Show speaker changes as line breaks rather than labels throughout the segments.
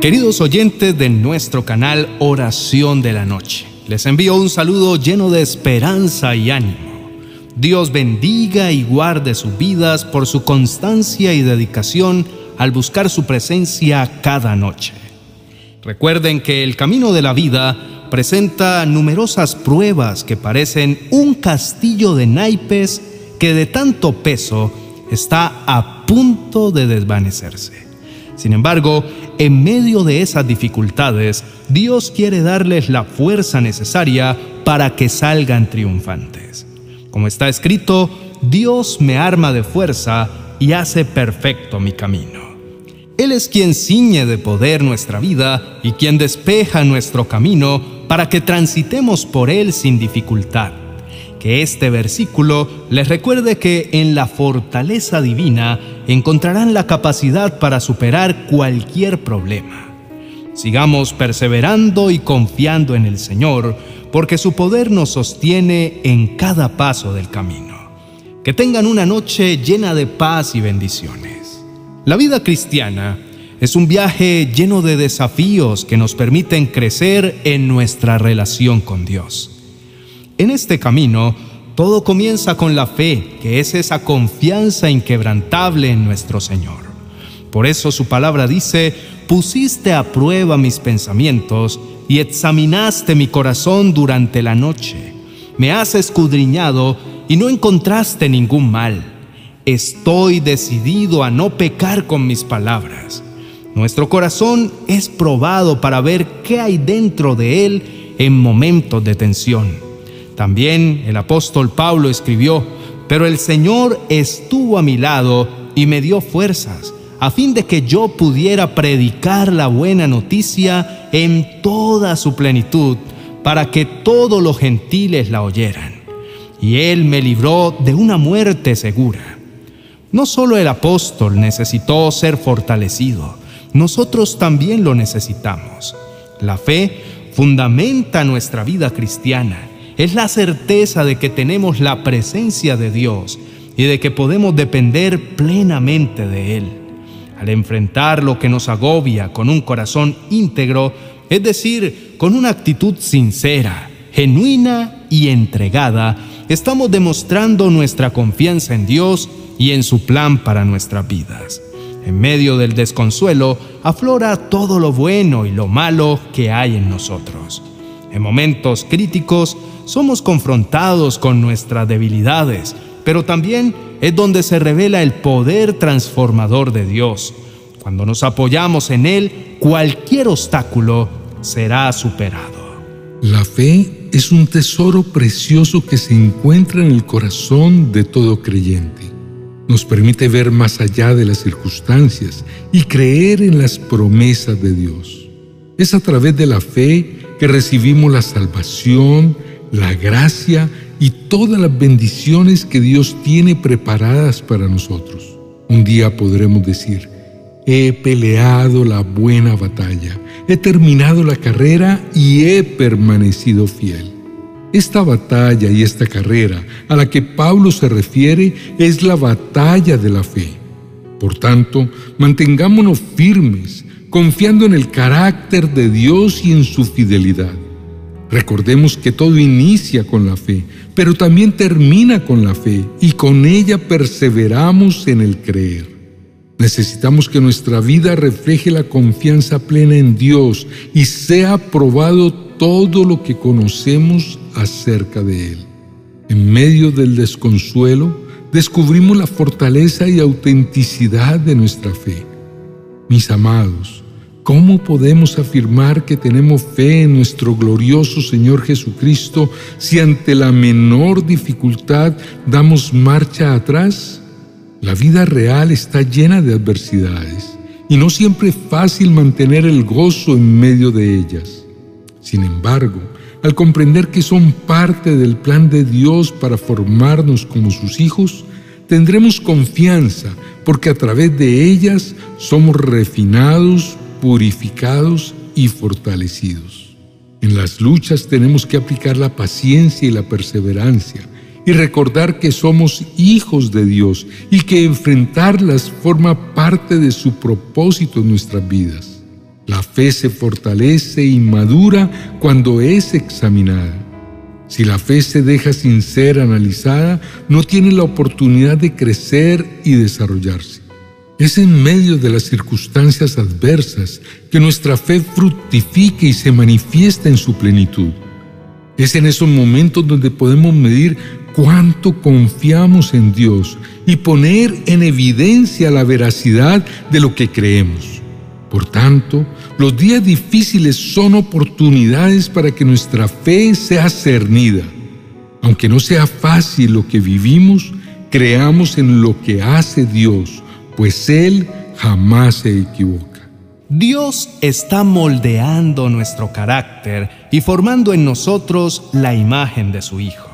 Queridos oyentes de nuestro canal Oración de la Noche, les envío un saludo lleno de esperanza y ánimo. Dios bendiga y guarde sus vidas por su constancia y dedicación al buscar su presencia cada noche. Recuerden que el camino de la vida presenta numerosas pruebas que parecen un castillo de naipes que de tanto peso está a punto de desvanecerse. Sin embargo, en medio de esas dificultades, Dios quiere darles la fuerza necesaria para que salgan triunfantes. Como está escrito, Dios me arma de fuerza y hace perfecto mi camino. Él es quien ciñe de poder nuestra vida y quien despeja nuestro camino para que transitemos por él sin dificultad. Que este versículo les recuerde que en la fortaleza divina encontrarán la capacidad para superar cualquier problema. Sigamos perseverando y confiando en el Señor, porque su poder nos sostiene en cada paso del camino. Que tengan una noche llena de paz y bendiciones. La vida cristiana es un viaje lleno de desafíos que nos permiten crecer en nuestra relación con Dios. En este camino, todo comienza con la fe, que es esa confianza inquebrantable en nuestro Señor. Por eso su palabra dice, pusiste a prueba mis pensamientos y examinaste mi corazón durante la noche. Me has escudriñado y no encontraste ningún mal. Estoy decidido a no pecar con mis palabras. Nuestro corazón es probado para ver qué hay dentro de él en momentos de tensión. También el apóstol Pablo escribió, pero el Señor estuvo a mi lado y me dio fuerzas, a fin de que yo pudiera predicar la buena noticia en toda su plenitud, para que todos los gentiles la oyeran. Y Él me libró de una muerte segura. No solo el apóstol necesitó ser fortalecido, nosotros también lo necesitamos. La fe fundamenta nuestra vida cristiana es la certeza de que tenemos la presencia de Dios y de que podemos depender plenamente de Él. Al enfrentar lo que nos agobia con un corazón íntegro, es decir, con una actitud sincera, genuina y entregada, estamos demostrando nuestra confianza en Dios y en su plan para nuestras vidas. En medio del desconsuelo aflora todo lo bueno y lo malo que hay en nosotros. En momentos críticos somos confrontados con nuestras debilidades, pero también es donde se revela el poder transformador de Dios. Cuando nos apoyamos en Él, cualquier obstáculo será superado.
La fe es un tesoro precioso que se encuentra en el corazón de todo creyente. Nos permite ver más allá de las circunstancias y creer en las promesas de Dios. Es a través de la fe que recibimos la salvación, la gracia y todas las bendiciones que Dios tiene preparadas para nosotros. Un día podremos decir, he peleado la buena batalla, he terminado la carrera y he permanecido fiel. Esta batalla y esta carrera a la que Pablo se refiere es la batalla de la fe. Por tanto, mantengámonos firmes, confiando en el carácter de Dios y en su fidelidad. Recordemos que todo inicia con la fe, pero también termina con la fe y con ella perseveramos en el creer. Necesitamos que nuestra vida refleje la confianza plena en Dios y sea probado todo lo que conocemos acerca de Él. En medio del desconsuelo, descubrimos la fortaleza y autenticidad de nuestra fe. Mis amados, ¿Cómo podemos afirmar que tenemos fe en nuestro glorioso Señor Jesucristo si ante la menor dificultad damos marcha atrás? La vida real está llena de adversidades y no siempre es fácil mantener el gozo en medio de ellas. Sin embargo, al comprender que son parte del plan de Dios para formarnos como sus hijos, tendremos confianza porque a través de ellas somos refinados, purificados y fortalecidos. En las luchas tenemos que aplicar la paciencia y la perseverancia y recordar que somos hijos de Dios y que enfrentarlas forma parte de su propósito en nuestras vidas. La fe se fortalece y madura cuando es examinada. Si la fe se deja sin ser analizada, no tiene la oportunidad de crecer y desarrollarse. Es en medio de las circunstancias adversas que nuestra fe fructifica y se manifiesta en su plenitud. Es en esos momentos donde podemos medir cuánto confiamos en Dios y poner en evidencia la veracidad de lo que creemos. Por tanto, los días difíciles son oportunidades para que nuestra fe sea cernida. Aunque no sea fácil lo que vivimos, creamos en lo que hace Dios, pues Él jamás se equivoca.
Dios está moldeando nuestro carácter y formando en nosotros la imagen de su Hijo.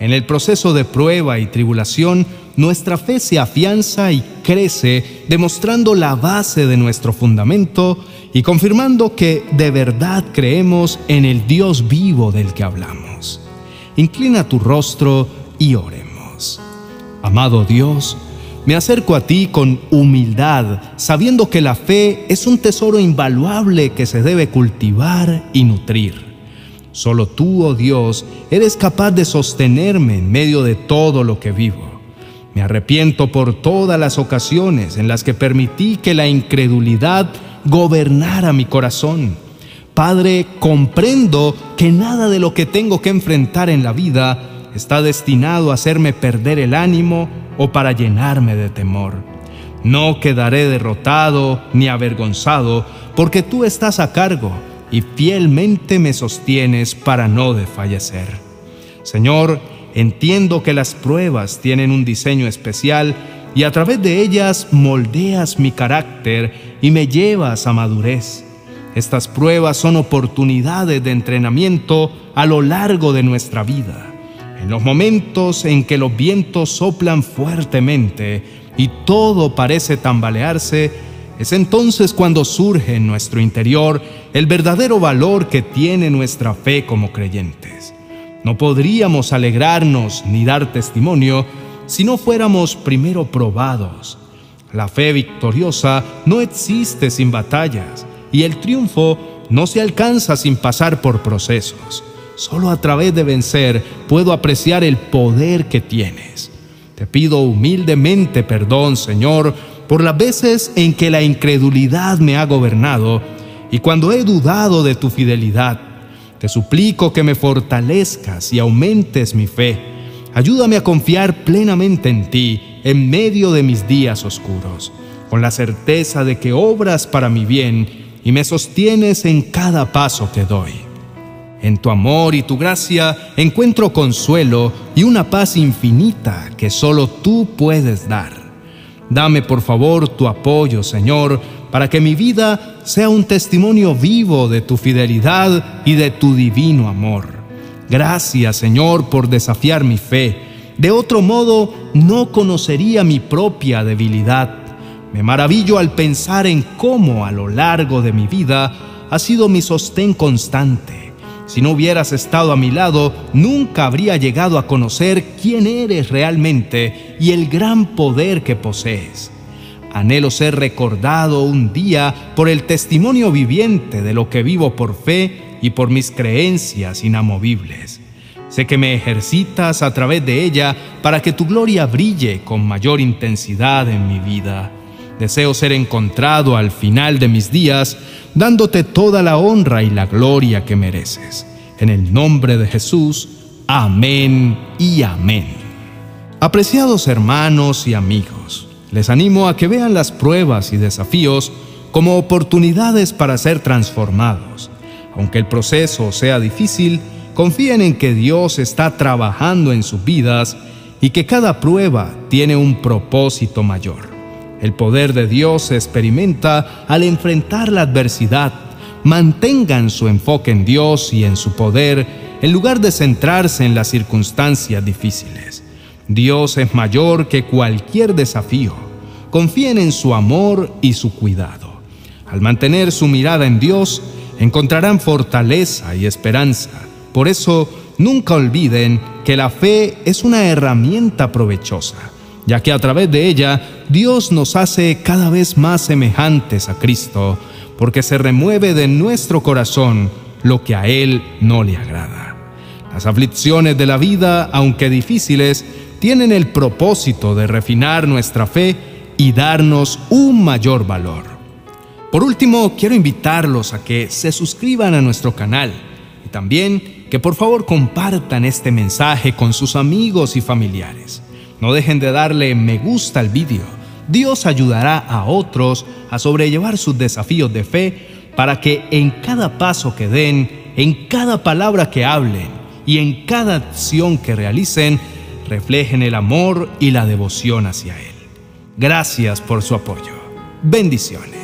En el proceso de prueba y tribulación, nuestra fe se afianza y crece, demostrando la base de nuestro fundamento y confirmando que de verdad creemos en el Dios vivo del que hablamos. Inclina tu rostro y oremos. Amado Dios, me acerco a ti con humildad, sabiendo que la fe es un tesoro invaluable que se debe cultivar y nutrir. Solo tú, oh Dios, eres capaz de sostenerme en medio de todo lo que vivo. Me arrepiento por todas las ocasiones en las que permití que la incredulidad gobernara mi corazón. Padre, comprendo que nada de lo que tengo que enfrentar en la vida está destinado a hacerme perder el ánimo o para llenarme de temor. No quedaré derrotado ni avergonzado porque tú estás a cargo y fielmente me sostienes para no desfallecer. Señor, entiendo que las pruebas tienen un diseño especial y a través de ellas moldeas mi carácter y me llevas a madurez. Estas pruebas son oportunidades de entrenamiento a lo largo de nuestra vida. En los momentos en que los vientos soplan fuertemente y todo parece tambalearse, es entonces cuando surge en nuestro interior el verdadero valor que tiene nuestra fe como creyentes. No podríamos alegrarnos ni dar testimonio si no fuéramos primero probados. La fe victoriosa no existe sin batallas y el triunfo no se alcanza sin pasar por procesos. Solo a través de vencer puedo apreciar el poder que tienes. Te pido humildemente perdón, Señor, por las veces en que la incredulidad me ha gobernado y cuando he dudado de tu fidelidad. Te suplico que me fortalezcas y aumentes mi fe. Ayúdame a confiar plenamente en ti en medio de mis días oscuros, con la certeza de que obras para mi bien y me sostienes en cada paso que doy. En tu amor y tu gracia encuentro consuelo y una paz infinita que solo tú puedes dar. Dame por favor tu apoyo, Señor, para que mi vida sea un testimonio vivo de tu fidelidad y de tu divino amor. Gracias, Señor, por desafiar mi fe. De otro modo, no conocería mi propia debilidad. Me maravillo al pensar en cómo a lo largo de mi vida ha sido mi sostén constante si no hubieras estado a mi lado, nunca habría llegado a conocer quién eres realmente y el gran poder que posees. Anhelo ser recordado un día por el testimonio viviente de lo que vivo por fe y por mis creencias inamovibles. Sé que me ejercitas a través de ella para que tu gloria brille con mayor intensidad en mi vida. Deseo ser encontrado al final de mis días, dándote toda la honra y la gloria que mereces. En el nombre de Jesús, amén y amén. Apreciados hermanos y amigos, les animo a que vean las pruebas y desafíos como oportunidades para ser transformados. Aunque el proceso sea difícil, confíen en que Dios está trabajando en sus vidas y que cada prueba tiene un propósito mayor. El poder de Dios se experimenta al enfrentar la adversidad. Mantengan su enfoque en Dios y en su poder en lugar de centrarse en las circunstancias difíciles. Dios es mayor que cualquier desafío. Confíen en su amor y su cuidado. Al mantener su mirada en Dios, encontrarán fortaleza y esperanza. Por eso, nunca olviden que la fe es una herramienta provechosa ya que a través de ella Dios nos hace cada vez más semejantes a Cristo, porque se remueve de nuestro corazón lo que a Él no le agrada. Las aflicciones de la vida, aunque difíciles, tienen el propósito de refinar nuestra fe y darnos un mayor valor. Por último, quiero invitarlos a que se suscriban a nuestro canal y también que por favor compartan este mensaje con sus amigos y familiares. No dejen de darle me gusta al vídeo. Dios ayudará a otros a sobrellevar sus desafíos de fe para que en cada paso que den, en cada palabra que hablen y en cada acción que realicen, reflejen el amor y la devoción hacia Él. Gracias por su apoyo. Bendiciones.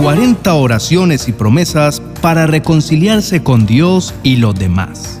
40 oraciones y promesas para reconciliarse con Dios y los demás.